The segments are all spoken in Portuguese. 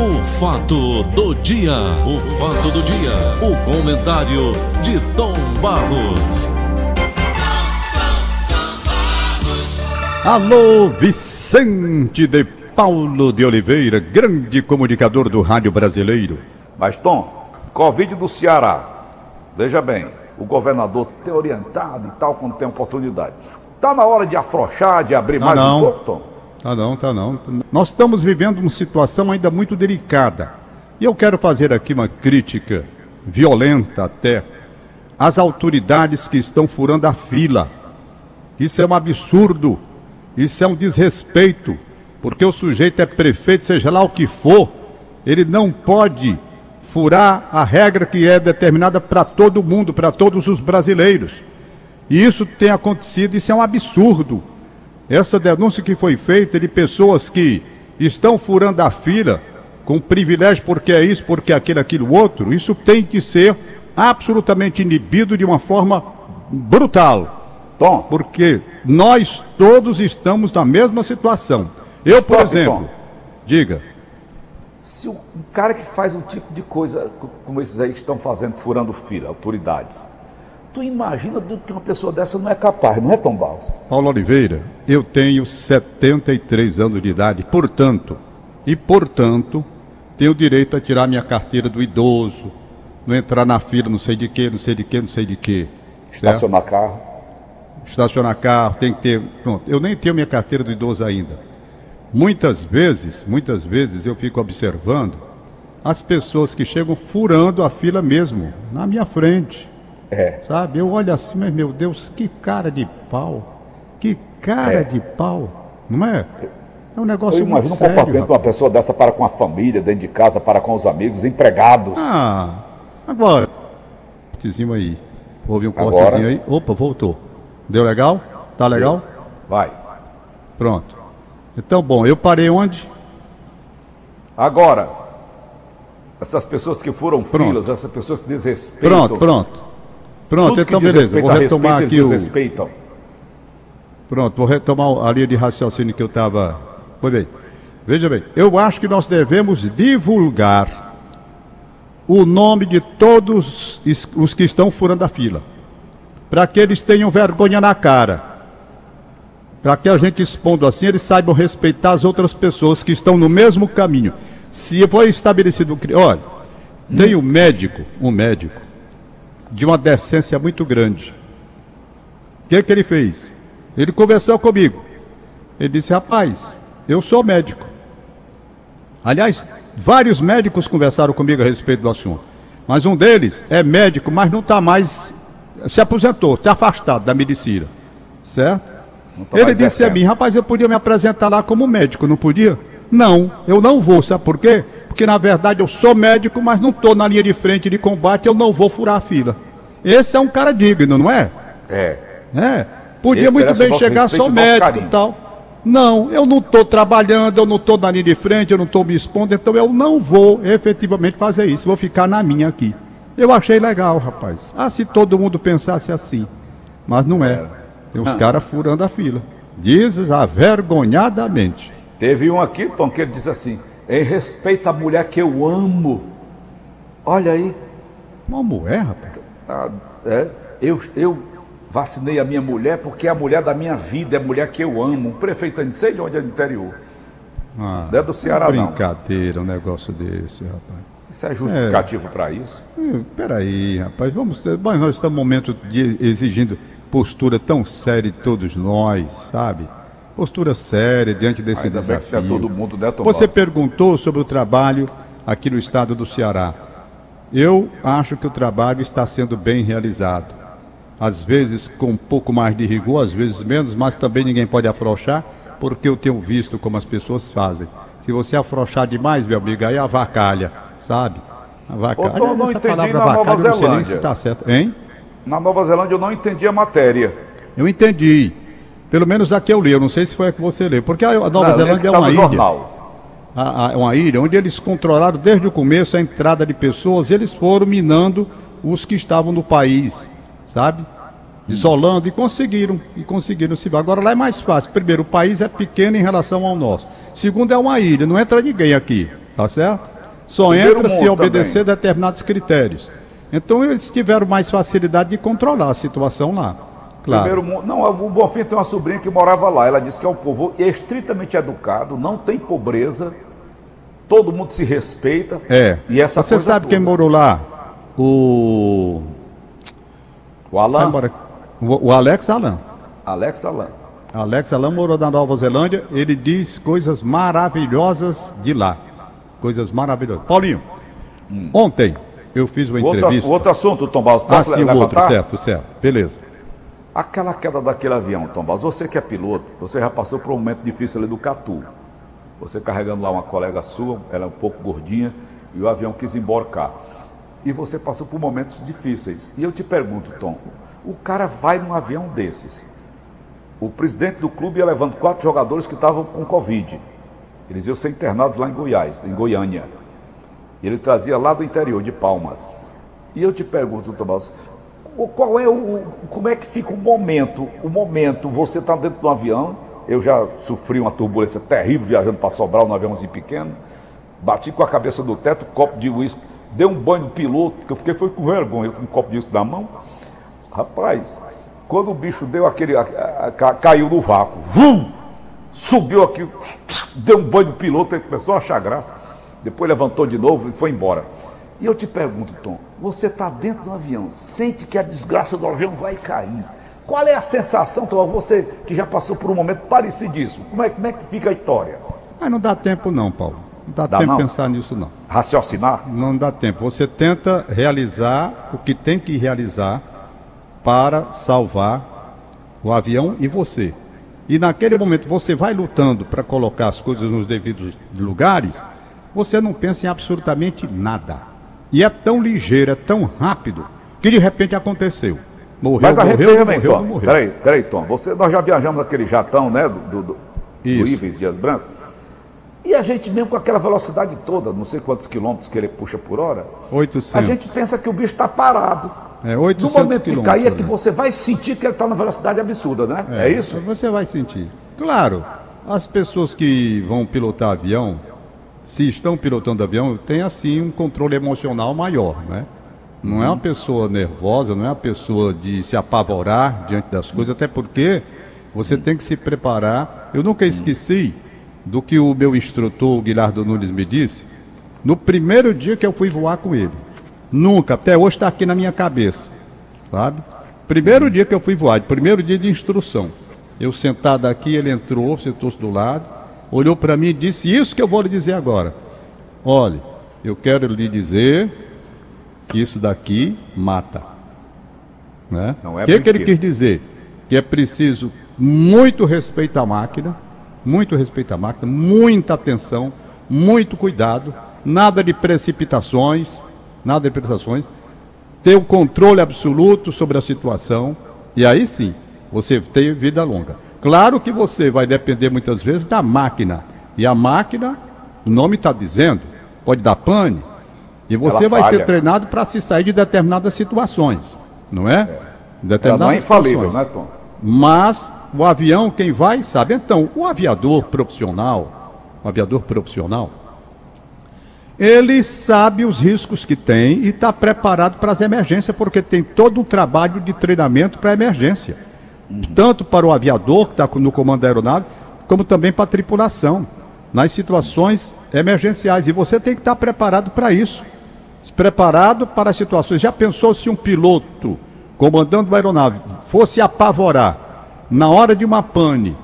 O fato do dia, o fato do dia, o comentário de Tom Barros. Alô, Vicente de Paulo de Oliveira, grande comunicador do rádio brasileiro. Mas, Tom, Covid do Ceará. Veja bem, o governador tem orientado e tal quando tem oportunidade. Tá na hora de afrouxar, de abrir Tá mais não. um pouco, Tom? Tá não, tá não. Nós estamos vivendo uma situação ainda muito delicada. E eu quero fazer aqui uma crítica violenta até às autoridades que estão furando a fila. Isso é um absurdo. Isso é um desrespeito. Porque o sujeito é prefeito, seja lá o que for, ele não pode furar a regra que é determinada para todo mundo, para todos os brasileiros. E isso tem acontecido, isso é um absurdo. Essa denúncia que foi feita de pessoas que estão furando a fila com privilégio porque é isso, porque é aquilo, aquilo outro, isso tem que ser absolutamente inibido de uma forma brutal. Tom, Porque nós todos estamos na mesma situação. Eu, por Stop, exemplo, Tom. diga, se o um cara que faz um tipo de coisa co- como esses aí que estão fazendo, furando fila, autoridades, tu imagina do que uma pessoa dessa não é capaz, não é, Tom Barros? Paulo Oliveira, eu tenho 73 anos de idade, portanto, e portanto, tenho direito a tirar minha carteira do idoso, não entrar na fila, não sei de quê, não sei de quê, não sei de quê. certo? Estacionar carro. Estacionar carro, tem que ter. Pronto, eu nem tenho minha carteira do idoso ainda. Muitas vezes, muitas vezes eu fico observando as pessoas que chegam furando a fila mesmo, na minha frente. É. Sabe? Eu olho assim, mas meu Deus, que cara de pau. Que cara É. de pau. Não é? É um Eu negócio muito imagino um sério. comportamento de uma pessoa dessa para com a família, dentro de casa, para com os amigos, empregados. Ah, agora. Cortezinho aí. Houve um Agora. cortezinho aí. Opa, voltou. Deu legal? Tá legal? Vai. Pronto. Então, bom, eu parei onde? Agora, essas pessoas que furam Pronto. filas, essas pessoas que desrespeitam. Pronto, pronto. Pronto, Tudo então beleza. Vou retomar respeito, aqui o. desrespeitam. Pronto, vou retomar a linha de raciocínio que eu estava. Foi bem. Veja bem, eu acho que nós devemos divulgar o nome de todos os que estão furando a fila. Para que eles tenham vergonha na cara. Para que a gente expondo assim, eles saibam respeitar as outras pessoas que estão no mesmo caminho. Se foi estabelecido um Olha, tem um médico, um médico, de uma decência muito grande. O que, que ele fez? Ele conversou comigo. Ele disse: Rapaz, eu sou médico. Aliás, vários médicos conversaram comigo a respeito do assunto. Mas um deles é médico, mas não está mais. Se aposentou, está afastado da medicina. Certo? Tá Ele disse a mim: Rapaz, eu podia me apresentar lá como médico, não podia? Não, eu não vou. Sabe por quê? Porque na verdade eu sou médico, mas não estou na linha de frente de combate, eu não vou furar a fila. Esse é um cara digno, não é? É. É, podia Esse muito bem chegar só médico e tal. Não, eu não estou trabalhando, eu não estou na linha de frente, eu não estou me expondo, então eu não vou efetivamente fazer isso, vou ficar na minha aqui. Eu achei legal, rapaz. Ah, se todo mundo pensasse assim. Mas não é. Tem os caras furando a fila. Dizes avergonhadamente. Teve um aqui, Tom, que ele disse assim: em respeito à mulher que eu amo. Olha aí. Uma mulher, rapaz. Ah, é, eu, eu vacinei a minha mulher porque é a mulher da minha vida, é a mulher que eu amo. Um prefeito, não sei de onde é do interior. Ah, Não é do Ceará, não. brincadeira um negócio desse, rapaz. Isso é justificativo para isso? Hum, Peraí, rapaz, vamos. Mas nós estamos num momento de exigindo postura tão séria de todos nós, sabe? Postura séria diante desse Ainda que desafio. todo mundo, né, Tom Você perguntou sobre o trabalho aqui no estado do Ceará. Eu acho que o trabalho está sendo bem realizado. Às vezes com um pouco mais de rigor, às vezes menos, mas também ninguém pode afrouxar, porque eu tenho visto como as pessoas fazem. Se você afrouxar demais, meu amigo, aí avacalha, sabe? Avacalha. Ô, Tom, não entendi palavra na Nova avacalha, eu não sei nem se Zelândia. está certo. Hein? Na Nova Zelândia eu não entendi a matéria. Eu entendi. Pelo menos a que eu li, eu não sei se foi a que você leu. Porque a Nova Não, lembro Zelândia é uma ilha. jornal. a, a- uma ilha onde eles controlaram desde o começo a entrada de pessoas, eles foram minando os que estavam no país, sabe? Isolando e conseguiram, e conseguiram se Agora lá é mais fácil. Primeiro, o país é pequeno em relação ao nosso. Segundo, é uma ilha, não entra ninguém aqui. tá certo? Só Primeiro entra se obedecer determinados critérios. Então eles tiveram mais facilidade de controlar a situação lá. Claro. Primeiro mundo. Não, o Bonfim tem uma sobrinha que morava lá. Ela disse que é um povo estritamente educado, não tem pobreza, todo mundo se respeita. É. E essa Você sabe quem toda. morou lá? O. O Alan. O, o Alex Alan. Alex Alan. Alex Alan morou na Nova Zelândia. Ele diz coisas maravilhosas de lá. Coisas maravilhosas. Paulinho, ontem eu fiz uma O outro, entrevista. o outro assunto, Tom Barros, ah, posso sim, o levantar? outro, certo, certo. Beleza. Aquela queda daquele avião, Tom Barros, você que é piloto, você já passou por um momento difícil ali do Catu. Você carregando lá uma colega sua, ela é um pouco gordinha, e o avião quis emborcar. E você passou por momentos difíceis. E eu te pergunto, Tom, o cara vai num avião desses. O presidente do clube ia levando quatro jogadores que estavam com Covid. Eles iam ser internados lá em Goiás, em Goiânia. Ele trazia lá do interior, de Palmas. E eu te pergunto, Tomás, o- qual é o. Como é que fica o momento? O momento, você está dentro do avião, eu já sofri uma turbulência terrível viajando para Sobral num aviãozinho pequeno, bati com a cabeça do teto, copo de uísque, dei um banho no piloto, que eu fiquei foi com vergonha, eu com um copo de uísque na mão. Rapaz, quando o bicho deu aquele. a- a- ca- caiu no vácuo, vum! subiu aqui, deu um banho no piloto, ele começou a achar graça. Depois levantou de novo e foi embora. E eu te pergunto, Tom, você está dentro do avião, sente que a desgraça do avião vai cair. Qual é a sensação, Tom? Você que já passou por um momento parecidíssimo, como é, como é que fica a história? Mas não dá tempo não, Paulo. Não dá, Dá tempo não? pensar nisso não. Raciocinar? Não dá tempo. Você tenta realizar o que tem que realizar para salvar o avião e você. E naquele momento você vai lutando para colocar as coisas nos devidos lugares, você não pensa em absolutamente nada. E é tão ligeiro, é tão rápido, que de repente aconteceu. Morreu, Mas morreu, arrepia morreu, Tom. não morreu. Peraí, peraí, Tom. Você, nós já viajamos naquele jatão, né? Do, do, do. Ives Dias Branco. E a gente mesmo com aquela velocidade toda, não sei quantos quilômetros que ele puxa por hora, 800. a gente pensa que o bicho está parado. É, No 800 momento que cair é que né? você vai sentir que ele está numa velocidade absurda, né? É, isso? Você vai sentir. Claro, as pessoas que vão pilotar avião, se estão pilotando avião, tem assim um controle emocional maior, né? Não é uma pessoa nervosa, não é uma pessoa de se apavorar diante das coisas, até porque você tem que se preparar. Eu nunca esqueci do que o meu instrutor, o Guilherme Nunes, me disse no primeiro dia que eu fui voar com ele. Nunca, até hoje está aqui na minha cabeça, sabe? Primeiro dia que eu fui voar, primeiro dia de instrução. Eu sentado aqui, ele entrou, sentou-se do lado, olhou para mim e disse: Isso que eu vou lhe dizer agora. Olhe, eu quero lhe dizer que isso daqui mata. Né? Não é O que, que ele quis dizer? Que é preciso muito respeito à máquina, muito respeito à máquina, muita atenção, muito cuidado, nada de precipitações, nada de precipitações, ter o controle absoluto sobre a situação, e aí sim, você tem vida longa. Claro que você vai depender muitas vezes da máquina, e a máquina, o nome está dizendo, pode dar pane, e você Ela vai ser treinado para se sair de determinadas situações, não é? Ela não é Determinadas infalível, situações. né, Tom? Mas o avião, quem vai, sabe. Então, o aviador profissional, o aviador profissional, ele sabe os riscos que tem e está preparado para as emergências, porque tem todo um trabalho de treinamento para emergência. Tanto para o aviador, que está no comando da aeronave, como também para a tripulação, nas situações emergenciais. E você tem que estar preparado para isso. Preparado para as situações. Já pensou se um piloto comandando uma aeronave fosse apavorar na hora de uma pane?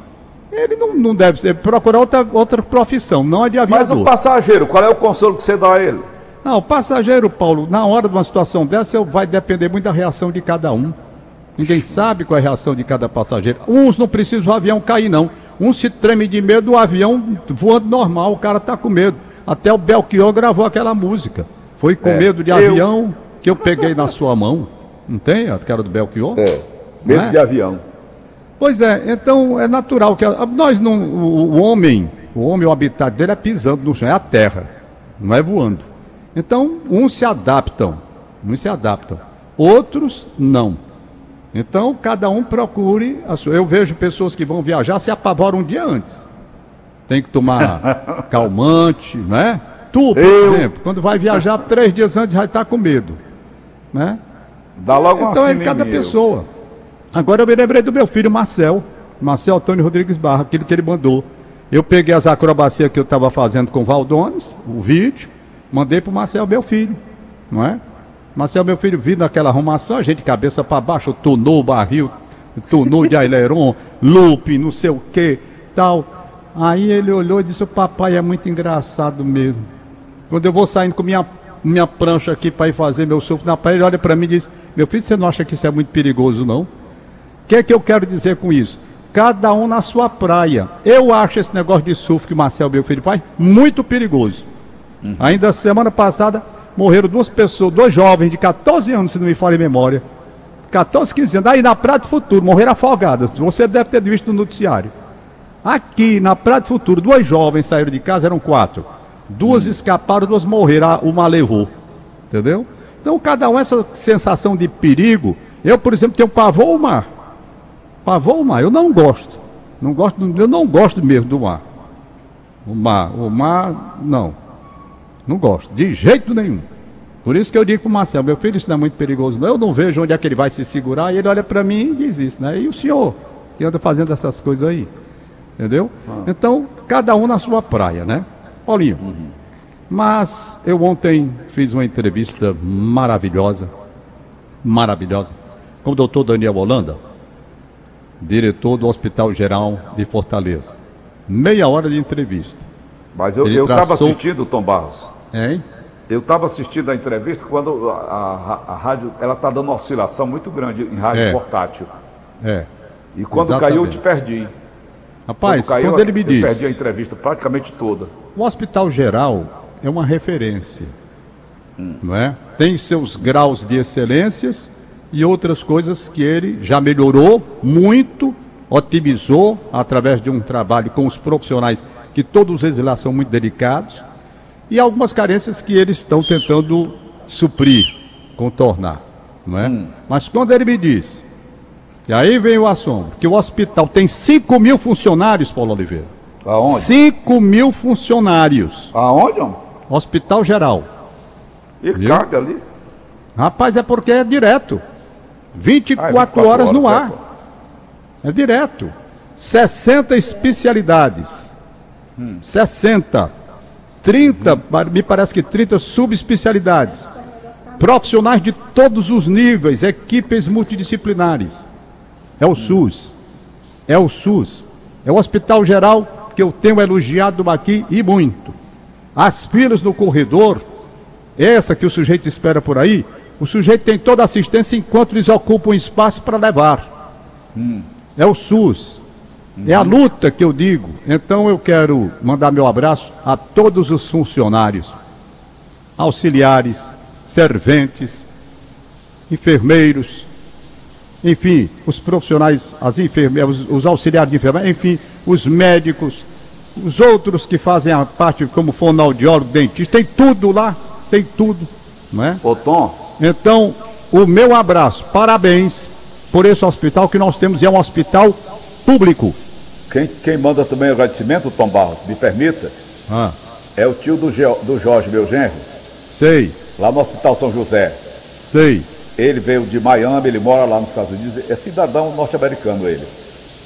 Ele não, não deve ser, procurar outra, outra profissão, não a de Mas aviador. o passageiro, qual é o consolo que você dá a ele? Não, o passageiro, Paulo, na hora de uma situação dessa, vai depender muito da reação de cada um. Ninguém sabe qual é a reação de cada passageiro. Uns não precisam do avião cair, não. Uns se tremem de medo do avião voando normal, o cara tá com medo. Até o Belchior gravou aquela música. Foi com É, medo de eu- avião que eu peguei na sua mão. Não tem a cara do Belchior? É, medo é? de avião. Pois é, então é natural que a- nós não, o, o homem, o homem, o habitat dele é pisando no chão, é a terra, não é voando. Então, uns se adaptam, uns se adaptam, outros não. Então, cada um procure a sua. Eu vejo pessoas que vão viajar se apavoram um dia antes. Tem que tomar calmante, né? Tu, por Eu- exemplo, quando vai viajar três dias antes, vai estar com medo. Né? Dá logo uma Então é cada mim, pessoa. Agora eu me lembrei do meu filho Marcel, Marcel Antônio Rodrigues Barra, aquilo que ele mandou. Eu peguei as acrobacias que eu estava fazendo com o Valdones, o vídeo, mandei pro Marcel, meu filho, não é? Marcel, meu filho, vindo naquela arrumação, a gente cabeça para baixo, tunou o barril, tunou de aileron, loop, não sei o que, tal. Aí ele olhou e disse, o papai é muito engraçado mesmo. Quando eu vou saindo com minha, minha prancha aqui para ir fazer meu surf na praia, ele olha para mim e diz: Meu filho, você não acha que isso é muito perigoso, não? O que é que eu quero dizer com isso? Cada um na sua praia. Eu acho esse negócio de surf que o Marcel, meu filho, faz muito perigoso. Ainda semana passada morreram duas pessoas, dois jovens de 14 anos, se não me falha a memória. 14, 15 anos. Aí na Praia do Futuro, morreram afogadas. Você deve ter visto no noticiário. Aqui na Praia do Futuro, duas jovens saíram de casa, eram quatro. Duas escaparam, duas morreram, uma levou. Entendeu? Então, cada um, essa sensação de perigo. Eu, por exemplo, tenho pavor ao mar. Pavor ao mar, eu não gosto. Não gosto, eu não gosto mesmo do mar. O mar, o mar, não. Não gosto, de jeito nenhum. Por isso que eu digo pro Marcelo, meu filho, isso não é muito perigoso. Não. Eu não vejo onde é que ele vai se segurar. E ele olha para mim e diz isso, né? E o senhor, que anda fazendo essas coisas aí? Entendeu? Então, cada um na sua praia, né? Paulinho. Mas eu ontem fiz uma entrevista maravilhosa, maravilhosa, com o doutor Daniel Holanda, diretor do Hospital Geral de Fortaleza. Meia hora de entrevista. Mas eu estava traçou- assistindo, Tom Barros. Hein? Eu estava assistindo a entrevista quando a, a- a rádio ela está dando uma oscilação muito grande em rádio É. portátil. É. E quando Exatamente. caiu, eu te perdi. Rapaz, quando caiu, quando ele me eu diz. perdi a entrevista praticamente toda. O Hospital Geral é uma referência, não é? Tem seus graus de excelências e outras coisas que ele já melhorou muito, otimizou através de um trabalho com os profissionais que todos eles lá são muito dedicados e algumas carências que eles estão tentando suprir, contornar, não é? Mas quando ele me diz, e aí vem o assombro, que o hospital tem 5 mil funcionários, Paulo Oliveira. Aonde? 5 mil funcionários. Aonde, homem? Hospital Geral. E Viu? cabe ali. Rapaz, é porque é direto. 24, Ah, é 24 horas no horas, ar. certo. É direto. 60 especialidades. 60. 30, pa- me parece que 30 subespecialidades. Profissionais de todos os níveis, equipes multidisciplinares. É o SUS. É o SUS. É o Hospital Geral que eu tenho elogiado aqui e muito. As filas no corredor, essa que o sujeito espera por aí, o sujeito tem toda a assistência enquanto eles ocupam espaço para levar. É o SUS. É a luta que eu digo. Então eu quero mandar meu abraço a todos os funcionários, auxiliares, serventes, enfermeiros, enfim, os profissionais, as enfermeiras, os, os auxiliares de enfermagem, enfim, os médicos, os outros que fazem a parte como fonoaudiólogo, dentista, tem tudo lá, tem tudo, não é? Ô, Tom, Então, o meu abraço, parabéns por esse hospital que nós temos, e é um hospital público. Quem, quem manda também agradecimento, Tom Barros, me permita, Ah, é o tio do, Geo- do Jorge, meu genro, sei, lá no Hospital São José. sei, Ele veio de Miami, ele mora lá nos Estados Unidos, é cidadão norte-americano ele.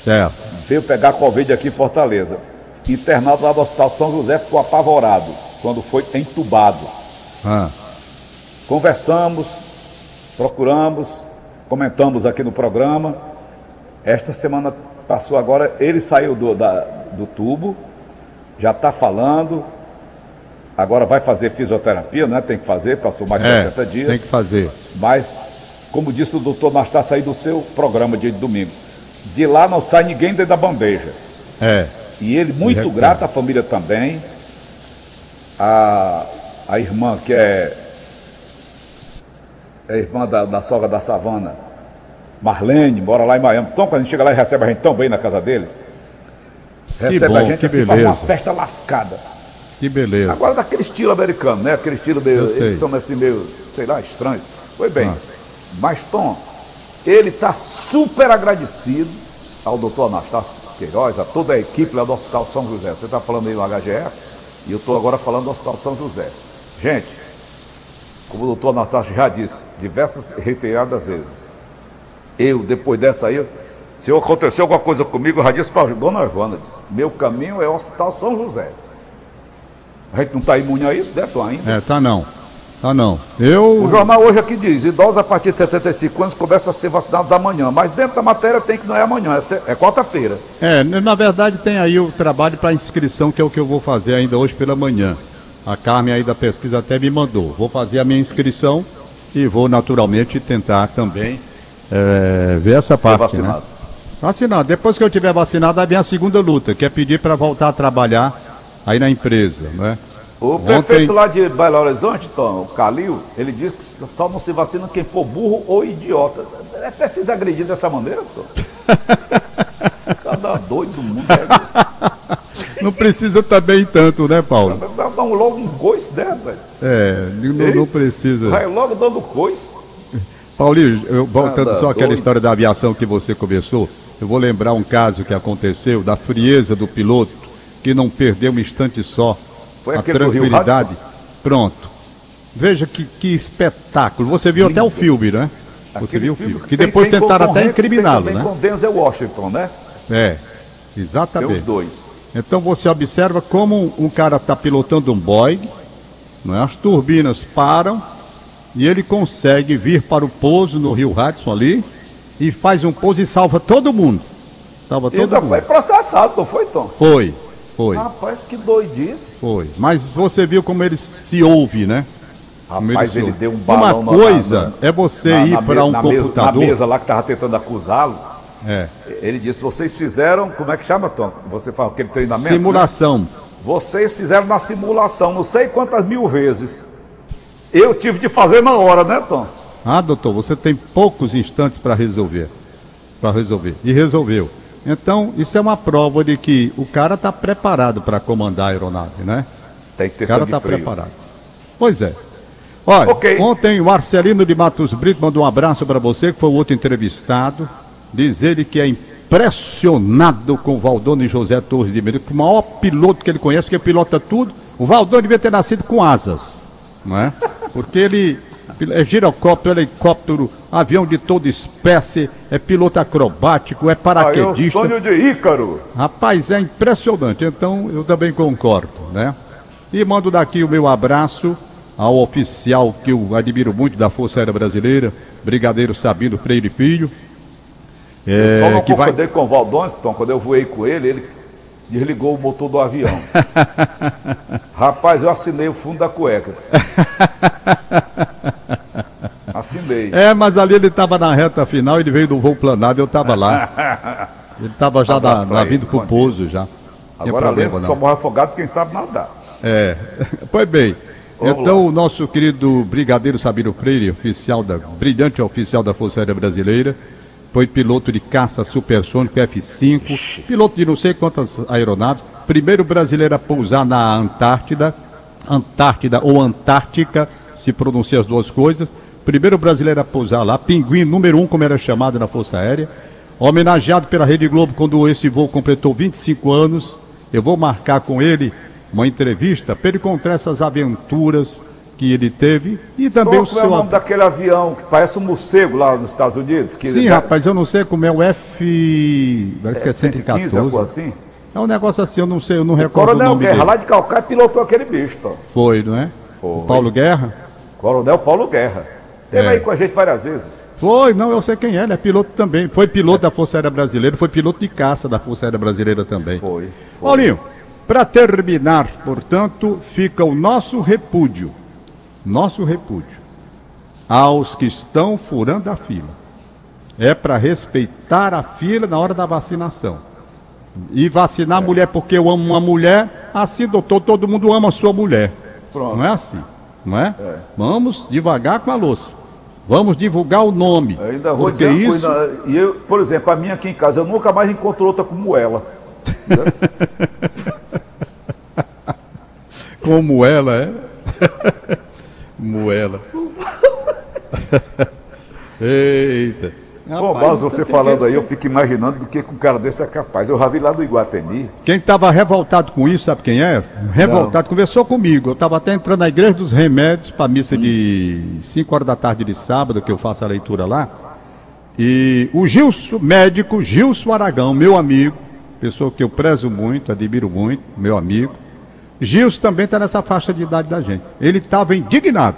certo. Veio pegar Covid aqui em Fortaleza. Internado lá no Hospital São José, ficou apavorado quando foi entubado. Ah, Conversamos, procuramos, comentamos aqui no programa. Esta semana passou agora, ele saiu do, da- do tubo, já está falando. Agora vai fazer fisioterapia, né? Tem que fazer, passou mais de é, 60 dias. tem que fazer. Mas, como disse o doutor, nós está saindo do seu programa de domingo. De lá não sai ninguém dentro da bandeja. É, E ele muito recupera. grato, a família também. A, a irmã que é, é irmã da, da sogra da savana, Marlene, mora lá em Miami. Então, quando a gente chega lá e recebe a gente tão bem na casa deles. Recebe bom, a gente que assim, faz uma festa lascada. que beleza. Agora daquele estilo americano, né? Aquele estilo meio. Eles são assim meio, sei lá, estranhos. Foi bem. Ah. Mas, Tom, ele está super agradecido ao doutor Anastácio Queiroz, a toda a equipe lá do Hospital São José. Você está falando aí no HGF? E eu estou agora falando do Hospital São José. Gente, como o doutor Anastácio já disse, diversas reiteradas vezes, eu, depois dessa aí, se aconteceu alguma coisa comigo, eu já disse para a dona Joana, disse, meu caminho é o Hospital São José. A gente não está imune a isso, né, Tom, ainda? É, tá não. Tá não. Eu. O jornal hoje aqui diz, idosos a partir de 75 anos começam a ser vacinados amanhã, mas dentro da matéria tem que não é amanhã, é, é quarta-feira. É, na verdade tem aí o trabalho para inscrição, que é o que eu vou fazer ainda hoje pela manhã. A Carmen aí da pesquisa até me mandou. Vou fazer a minha inscrição e vou naturalmente tentar também é, ver essa Ser parte. vacinado. Né? Vacinado. Depois que eu tiver vacinado, aí vem a segunda luta, que é pedir para voltar a trabalhar aí na empresa, né? O Ontem- prefeito lá de Belo Horizonte, Tom, o Calil, ele diz que só não se vacina quem for burro ou idiota. É preciso agredir dessa maneira, Tom? Cada doido do mundo. É, Não precisa também tanto, né, Paulo? dá, dá um logo um coice, né, velho? É, não, não precisa. Vai logo dando coice. Paulinho, eu, voltando só àquela história da aviação que você começou, eu vou lembrar um caso que aconteceu da frieza do piloto, que não perdeu um instante só. Foi a tranquilidade. Pronto. Veja que, que espetáculo. Você viu até o filme, né? Você Aquele viu o filme. Que tem- depois tem tentaram até tem incriminá-lo, né? com Denzel Washington, né? É, Tem exatamente. os dois. Então você observa como um cara está pilotando um Boeing, é? as turbinas param e ele consegue vir para o pouso no Rio Hudson ali e faz um pouso e salva todo mundo. Salva todo ainda mundo. foi processado, não foi, Tom? Foi, foi, Rapaz, que doidice. foi. Mas você viu como ele se ouve, né? Rapaz, ele ouve. deu um balão Uma coisa na- é você na- ir para um na mesa- computador. na mesa lá que estava tentando acusá-lo. É, Ele disse: vocês fizeram, como é que chama, Tom? Você faz aquele treinamento? né? simulação. Vocês fizeram na simulação, não sei quantas mil vezes. Eu tive de fazer na hora, né, Tom? Ah, doutor, você tem poucos instantes para resolver. Para resolver. E resolveu. Então, isso é uma prova de que o cara está preparado para comandar a aeronave, né? Tem que ter O cara está preparado. Pois é. Olha, Ok. ontem o Marcelino de Matos Brito mandou um abraço para você, que foi o outro entrevistado. Diz ele que é impressionado com o Valdone José Torres de Medeiros, que é o maior piloto que ele conhece, porque pilota tudo. O Valdone devia ter nascido com asas, não é? Porque ele é girocóptero, helicóptero, avião de toda espécie, é piloto acrobático, é Aí é o paraquedista. sonho de Ícaro. Rapaz, é impressionante. Então, eu também concordo, né? E mando daqui o meu abraço ao oficial que eu admiro muito da Força Aérea Brasileira, Brigadeiro Sabino Freire Filho. Eu só é, não que vai... com o Valdões, Tom, quando eu voei com ele, ele desligou o motor do avião. Rapaz, eu assinei o fundo da cueca. Assinei. É, mas ali ele estava na reta final, ele veio do voo planado, eu estava lá. Ele estava já na, na vindo bom dia. pouso já. Agora problema, lembra, não. só morre afogado quem sabe nadar. É, pois bem. Vamos então, lá. o nosso querido Brigadeiro Sabino Freire, oficial da, brilhante oficial da Força Aérea Brasileira, foi piloto de caça supersônico F-5, piloto de não sei quantas aeronaves, primeiro brasileiro a pousar na Antártida, Antártida ou Antártica, se pronuncia as duas coisas, primeiro brasileiro a pousar lá, pinguim número um, como era chamado na Força Aérea, homenageado pela Rede Globo quando esse voo completou 25 anos. Eu vou marcar com ele uma entrevista para ele contar essas aventuras que ele teve e também Tom, o como é o seu. nome daquele avião que parece um morcego lá nos Estados Unidos? Que Sim, ele- rapaz, eu não sei como é o F. Parece que é 115, algo 114. assim. É um negócio assim, eu não sei, eu não recordo o Coronel nome Guerra, dele. lá de Calcaia, pilotou aquele bicho, Tom. Foi, não é? Foi. O Paulo Guerra? Coronel Paulo Guerra. Teve É. aí com a gente várias vezes. Foi, não, eu sei quem é, ele é piloto também. Foi piloto da Força Aérea Brasileira, foi piloto de caça da Força Aérea Brasileira também. Foi. foi. Paulinho, para terminar, portanto, fica o nosso repúdio, nosso repúdio aos que estão furando a fila. É para respeitar a fila na hora da vacinação. E vacinar a mulher porque eu amo uma mulher, assim, doutor, todo mundo ama a sua mulher. Pronto. Não é assim, não é? Vamos devagar com a louça. Vamos divulgar o nome. Eu ainda vou dizer isso... coisa. E eu, por exemplo, a minha aqui em casa, eu nunca mais encontro outra como ela. Como ela é? Moela. Eita. Bom, Barros, você falando aí, eu fico imaginando do que um cara desse é capaz. Eu já vi lá do Iguatemi. Quem estava revoltado com isso, sabe quem é? Revoltado, conversou comigo. Eu estava até entrando na Igreja dos Remédios para missa de 5 horas da tarde de sábado, que eu faço a leitura lá. E o Gilson, médico Gilson Aragão, meu amigo, pessoa que eu prezo muito, admiro muito, meu amigo. Gilson também está nessa faixa de idade da gente. Ele estava indignado.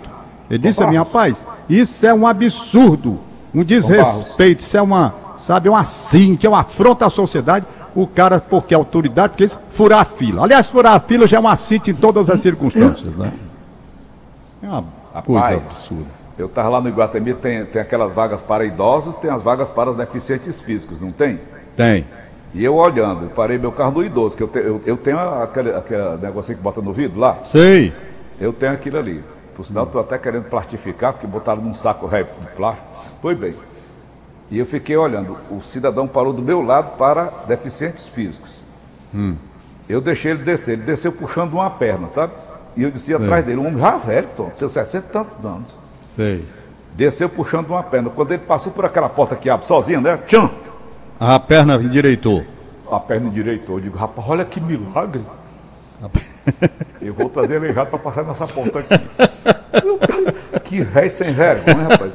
Ele disse a mim, rapaz, isso é um absurdo, um desrespeito, isso é uma, sabe, um assim, que é uma afronta à sociedade. O cara, porque é autoridade, porque isso, furar a fila. Aliás, furar a fila já é um assinte em todas as circunstâncias, né? É uma coisa Rapaz, absurda. Eu estava lá no Iguatemi, tem, tem aquelas vagas para idosos, tem as vagas para os deficientes físicos, não tem? Tem. E eu olhando, eu parei meu carro no idoso, que eu, te- eu, eu tenho aquele, aquele negocinho que bota no vidro lá, Sei. eu tenho aquilo ali. Por sinal, estou até querendo plastificar, porque botaram num saco ré de plástico. Pois bem. E eu fiquei olhando, o cidadão parou do meu lado para deficientes físicos. Eu deixei ele descer, ele desceu puxando uma perna, sabe? E eu desci atrás dele, um homem já velho, Tom, seus 60 e tantos anos. Sei. Desceu puxando uma perna. Quando ele passou por aquela porta que abre sozinha, né? Tchan! A perna endireitou. A perna endireitou. Eu digo, rapaz, olha que milagre. Eu vou trazer ele errado para passar nessa ponta aqui. Que rei sem vergonha, rapaz.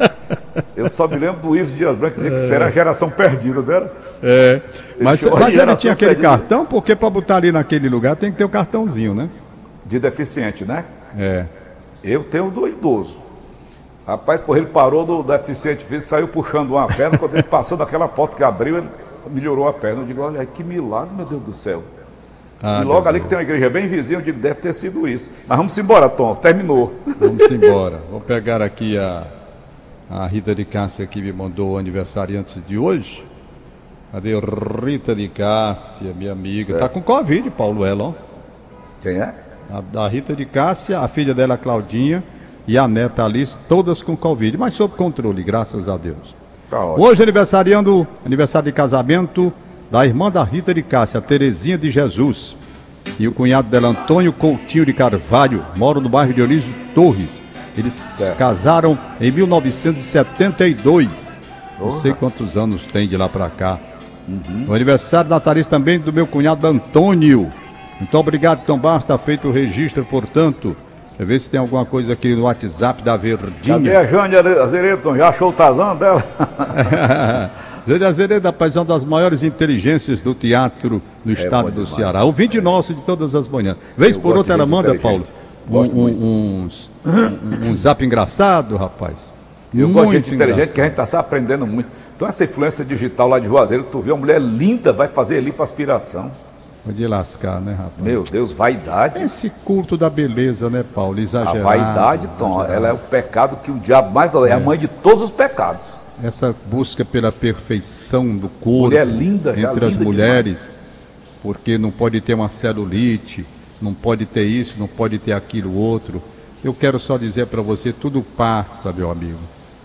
Eu só me lembro do Ives Dias Branco dizer que isso era a geração perdida, não era? É. Mas, chamou mas ele tinha aquele perdida. cartão, porque para botar ali naquele lugar tem que ter o cartãozinho, né? De deficiente, né? É. Eu tenho do idoso. Rapaz, porra, ele parou do deficiente físico, saiu puxando uma perna. Quando ele passou daquela porta que abriu, ele melhorou a perna. Eu digo, olha, que milagre, meu Deus do céu. Ah, e logo ali que tem uma igreja bem vizinha, eu digo, deve ter sido isso. Mas vamos embora, Tom, terminou. Vamos embora. Vou pegar aqui a, a Rita de Cássia que me mandou o aniversariante de hoje. Cadê Rita de Cássia, minha amiga? Tá Certo. com Covid, Paulo ela, ó. Quem é? A, a Rita de Cássia, a filha dela, Claudinha, e a neta Alice, todas com Covid, mas sob controle, graças a Deus. Tá. Hoje aniversariando, aniversário de casamento da irmã da Rita de Cássia, Terezinha de Jesus. E o cunhado dela, Antônio Coutinho de Carvalho, moram no bairro de Olísio Torres. Eles Certo. casaram em 1972. Não sei quantos anos tem de lá pra cá. O aniversário natalício também do meu cunhado Antônio. Muito obrigado, Tom Barros. Está feito o registro, portanto. Eu ver se tem alguma coisa aqui no WhatsApp da Verdinha. Cadê a Jane Azeredo? Já achou o Tazan dela? Júlio Azeredo, rapaz, é uma das maiores inteligências do teatro no estado bom do demais. Ceará. Ouvinte nosso de todas as manhãs. Vez Eu por outra ela manda, Paulo, um, um- uns, um, um zap engraçado, rapaz. Eu Muito gosto de gente inteligente que a gente está se aprendendo muito. Então essa influência digital lá de Juazeiro, tu vê uma mulher linda, vai fazer lipoaspiração. Pode lascar, né, rapaz? Meu Deus, vaidade. Esse culto da beleza, né, Paulo? A Exagerado. vaidade, Tom, ela é o pecado que o diabo mais dá. É a mãe de todos os pecados. Essa busca pela perfeição do corpo Mulher linda, já entre as linda mulheres, porque não pode ter uma celulite, não pode ter isso, não pode ter aquilo outro. Eu quero só dizer para você, tudo passa, meu amigo.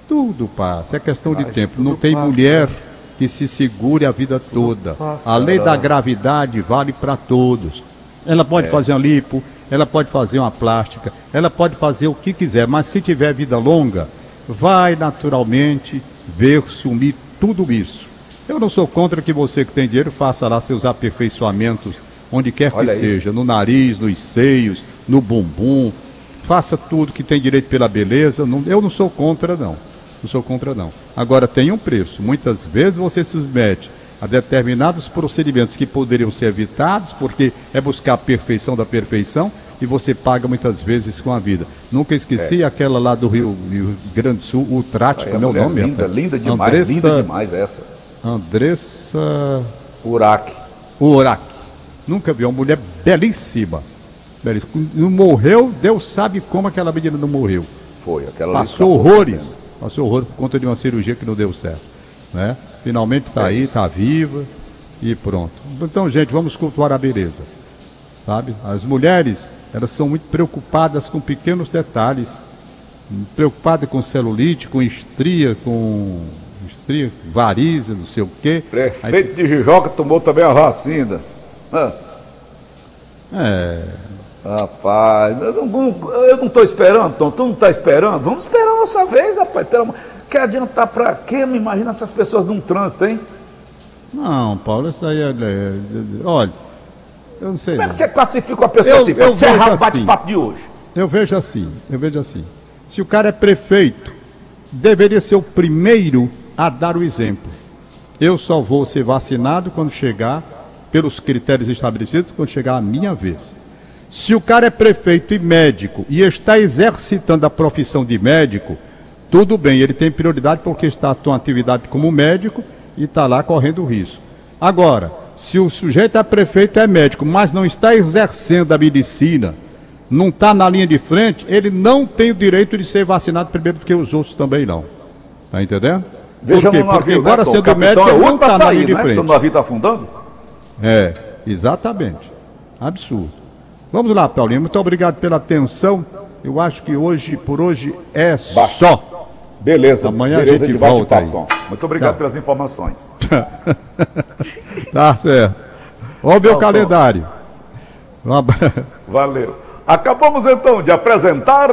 Tudo passa, é questão de Mas tempo. Não tem passa. mulher que se segure a vida toda. passará. A lei da gravidade vale para todos. Ela É. pode fazer uma lipo, ela pode fazer uma plástica, ela pode fazer o que quiser, mas se tiver vida longa, vai naturalmente ver sumir tudo isso. Eu não sou contra que você que tem dinheiro faça lá seus aperfeiçoamentos onde quer que Olha aí. seja, no nariz, nos seios, no bumbum, faça tudo que tem direito pela beleza. Não- eu não sou contra não. Não sou contra não. Agora tem um preço. Muitas vezes você se submete a determinados procedimentos que poderiam ser evitados, porque é buscar a perfeição da perfeição e você paga muitas vezes com a vida. Nunca esqueci aquela lá do Rio, Rio Grande do Sul, o Trate, É como é o nome? linda, rapaz? linda demais, Andressa, linda demais essa. Andressa Uraque. Urac. Nunca vi uma mulher belíssima. belíssima. Não morreu, Deus sabe como aquela menina não morreu. Foi, aquela Passou horrores. Passou horrores por conta de uma cirurgia que não deu certo. Né? Finalmente está É aí, está viva e pronto. Então, gente, vamos cultuar a beleza. Sabe? As mulheres, elas são muito preocupadas com pequenos detalhes. Preocupadas com celulite, com estria, com estria, varize, não sei o quê. Aí Prefeito de Jijoca tomou também a vacina. Ah, É, Rapaz, eu não, tô esperando, Tom. Tu não tá esperando? Vamos esperar a nossa vez, rapaz. Pelo quer adiantar para quê? Me imagina essas pessoas num trânsito, hein? Não, Paulo, isso daí é. é, é olha, eu não sei. Como é que você classifica uma pessoa eu, assim? Eu você errar o assim. bate-papo de hoje. Eu vejo assim, eu vejo assim. Se o cara é prefeito, deveria ser o primeiro a dar o exemplo. Eu só vou ser vacinado quando chegar, pelos critérios estabelecidos, quando chegar a minha vez. Se o cara é prefeito e médico e está exercitando a profissão de médico, tudo bem, ele tem prioridade porque está com atividade como médico e está lá correndo risco. Agora, se o sujeito é prefeito é médico, mas não está exercendo a medicina, não está na linha de frente, ele não tem o direito de ser vacinado primeiro do que os outros também não. Tá entendendo? Veja Por quê? navio, Porque né, agora Tom? sendo O médico, é ele não está na linha sair, de né? frente. O navio está afundando. É, exatamente. Absurdo. Vamos lá, Paulinho. Muito obrigado pela atenção. Eu acho que hoje, por hoje, é só. Beleza, Amanhã a beleza gente de volta aí. Tom. Muito obrigado Tá. pelas informações. Tá certo. Olha o meu Tchau, calendário. Valeu. Acabamos então de apresentar.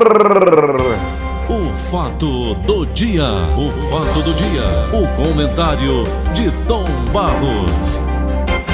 O fato do dia, o fato do dia, o comentário de Tom Barros.